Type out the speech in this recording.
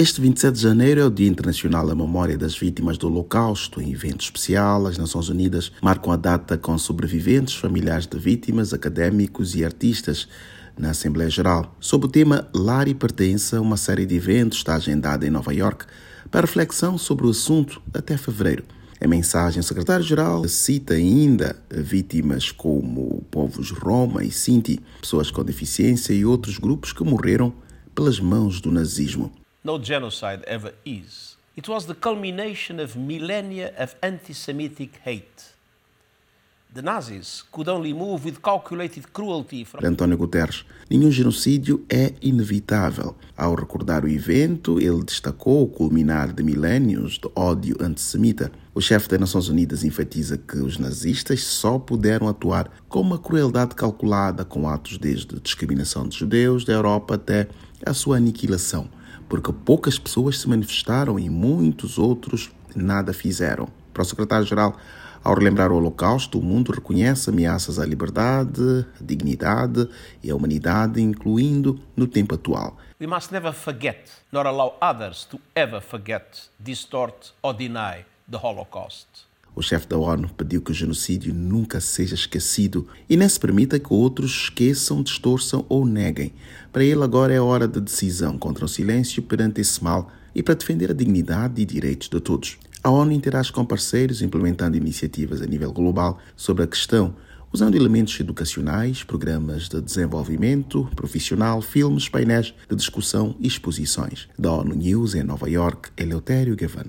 Este 27 de janeiro é o Dia Internacional da Memória das Vítimas do Holocausto. Em evento especial, as Nações Unidas marcam a data com sobreviventes, familiares de vítimas, académicos e artistas na Assembleia Geral. Sob o tema Lar e Pertença, uma série de eventos está agendada em Nova York para reflexão sobre o assunto até fevereiro. Em mensagem, o secretário-geral cita ainda vítimas como povos Roma e Sinti, pessoas com deficiência e outros grupos que morreram pelas mãos do nazismo. No genocide ever is. It was the culmination of millennia of anti Semitic hate. The Nazis could only move with calculated cruelty from. António Guterres, nenhum genocídio é inevitável. Ao recordar o evento, ele destacou o culminar de milénios de ódio antissemita. O chefe das Nações Unidas enfatiza que os nazistas só puderam atuar com uma crueldade calculada, com atos desde discriminação de judeus da Europa até a sua aniquilação porque poucas pessoas se manifestaram e muitos outros nada fizeram. Para o secretário-geral, ao relembrar o Holocausto, o mundo reconhece ameaças à liberdade, à dignidade e à humanidade, incluindo no tempo atual. We must never forget, nor allow others to ever forget, distort or deny the Holocaust. O chefe da ONU pediu que o genocídio nunca seja esquecido e nem se permita que outros esqueçam, distorçam ou neguem. Para ele, agora é hora de decisão contra o silêncio perante esse mal e para defender a dignidade e direitos de todos. A ONU interage com parceiros implementando iniciativas a nível global sobre a questão, usando elementos educacionais, programas de desenvolvimento profissional, filmes, painéis de discussão e exposições. Da ONU News em Nova York, Eleutério Gavan.